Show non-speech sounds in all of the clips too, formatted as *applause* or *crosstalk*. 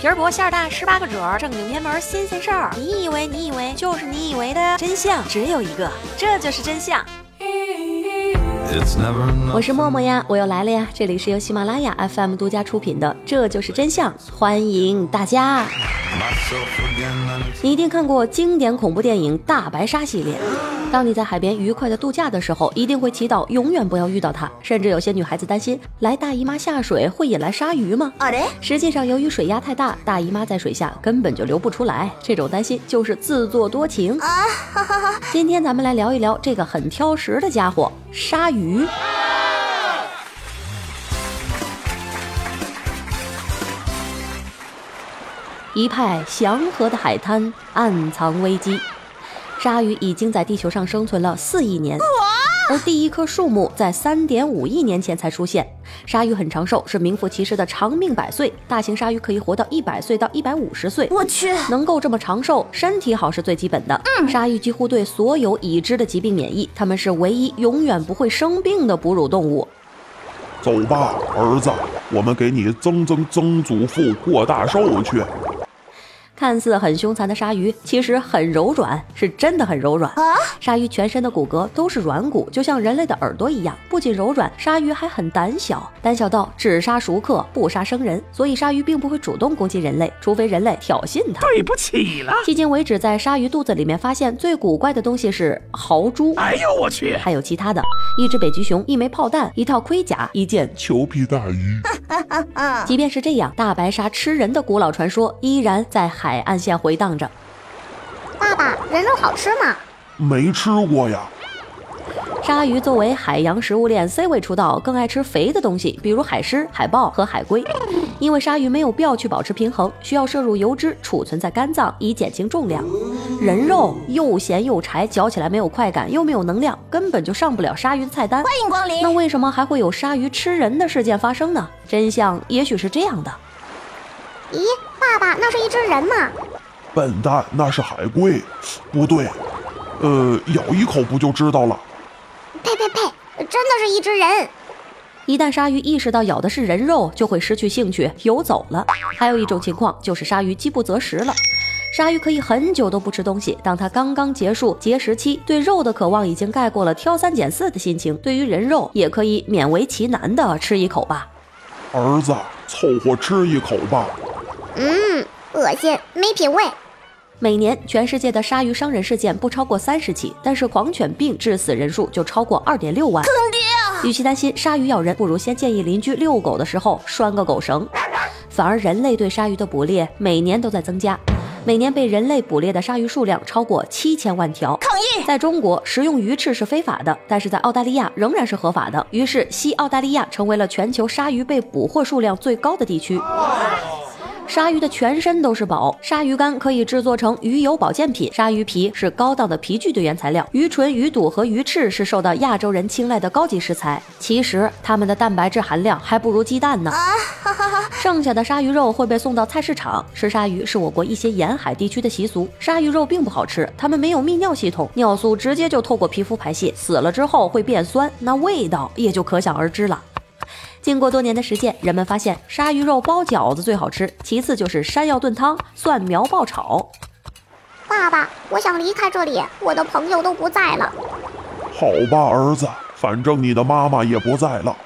皮儿薄馅儿大，十八个褶儿，正经偏门新鲜事儿。你以为你以为就是你以为的真相只有一个，这就是真相。我是默默呀，我又来了呀！这里是由喜马拉雅 FM 独家出品的《这就是真相》，欢迎大家。你一定看过经典恐怖电影《大白鲨》系列。当你在海边愉快的度假的时候，一定会祈祷永远不要遇到它。甚至有些女孩子担心，来大姨妈下水会引来鲨鱼吗？实际上，由于水压太大，大姨妈在水下根本就流不出来。这种担心就是自作多情啊！哈哈哈今天咱们来聊一聊这个很挑食的家伙——鲨鱼。一派祥和的海滩，暗藏危机。鲨鱼已经在地球上生存了四亿年，而第一棵树木在三点五亿年前才出现。鲨鱼很长寿，是名副其实的长命百岁。大型鲨鱼可以活到一百岁到一百五十岁。我去，能够这么长寿，身体好是最基本的。嗯，鲨鱼几乎对所有已知的疾病免疫，它们是唯一永远不会生病的哺乳动物。走吧，儿子，我们给你曾曾曾祖父过大寿去。看似很凶残的鲨鱼，其实很柔软，是真的很柔软。鲨鱼全身的骨骼都是软骨，就像人类的耳朵一样。不仅柔软，鲨鱼还很胆小，胆小到只杀熟客，不杀生人。所以鲨鱼并不会主动攻击人类，除非人类挑衅它。对不起了。迄今为止，在鲨鱼肚子里面发现最古怪的东西是豪猪。哎呦我去！还有其他的，一只北极熊，一枚炮弹，一套盔甲，一件裘皮大衣。*laughs* *laughs* 即便是这样，大白鲨吃人的古老传说依然在海。岸线回荡着。爸爸，人肉好吃吗？没吃过呀。鲨鱼作为海洋食物链 C 位出道，更爱吃肥的东西，比如海狮、海豹和海龟。因为鲨鱼没有必要去保持平衡，需要摄入油脂储存在肝脏，以减轻重量。人肉又咸又柴，嚼起来没有快感，又没有能量，根本就上不了鲨鱼的菜单。欢迎光临。那为什么还会有鲨鱼吃人的事件发生呢？真相也许是这样的。咦，爸爸，那是一只人吗？笨蛋，那是海龟。不对，呃，咬一口不就知道了？呸呸呸！真的是一只人。一旦鲨鱼意识到咬的是人肉，就会失去兴趣游走了。还有一种情况就是鲨鱼饥不择食了。鲨鱼可以很久都不吃东西，当它刚刚结束节食期，对肉的渴望已经盖过了挑三拣四的心情。对于人肉，也可以勉为其难的吃一口吧。儿子，凑合吃一口吧。嗯，恶心，没品味。每年全世界的鲨鱼伤人事件不超过三十起，但是狂犬病致死人数就超过二点六万。与其担心鲨鱼咬人，不如先建议邻居遛狗的时候拴个狗绳。反而人类对鲨鱼的捕猎每年都在增加，每年被人类捕猎的鲨鱼数量超过七千万条。抗议！在中国，食用鱼翅是非法的，但是在澳大利亚仍然是合法的。于是，西澳大利亚成为了全球鲨鱼被捕获数量最高的地区。鲨鱼的全身都是宝，鲨鱼干可以制作成鱼油保健品，鲨鱼皮是高档的皮具的原材料，鱼唇、鱼肚和鱼翅是受到亚洲人青睐的高级食材。其实它们的蛋白质含量还不如鸡蛋呢。剩下的鲨鱼肉会被送到菜市场，吃鲨鱼是我国一些沿海地区的习俗。鲨鱼肉并不好吃，它们没有泌尿系统，尿素直接就透过皮肤排泄，死了之后会变酸，那味道也就可想而知了。经过多年的实践，人们发现鲨鱼肉包饺子最好吃，其次就是山药炖汤、蒜苗爆炒。爸爸，我想离开这里，我的朋友都不在了。好吧，儿子，反正你的妈妈也不在了。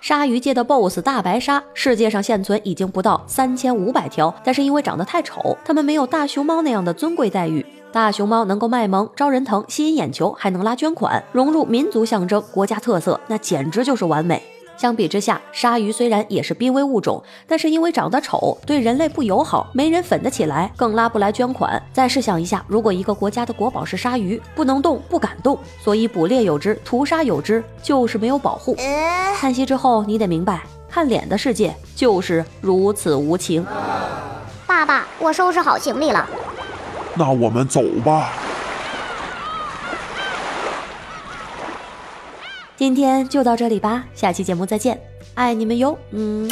鲨鱼界的 BOSS 大白鲨，世界上现存已经不到三千五百条，但是因为长得太丑，它们没有大熊猫那样的尊贵待遇。大熊猫能够卖萌、招人疼、吸引眼球，还能拉捐款，融入民族象征、国家特色，那简直就是完美。相比之下，鲨鱼虽然也是濒危物种，但是因为长得丑，对人类不友好，没人粉得起来，更拉不来捐款。再试想一下，如果一个国家的国宝是鲨鱼，不能动，不敢动，所以捕猎有之，屠杀有之，就是没有保护。叹息之后，你得明白，看脸的世界就是如此无情。爸爸，我收拾好行李了，那我们走吧。今天就到这里吧，下期节目再见，爱你们哟，嗯。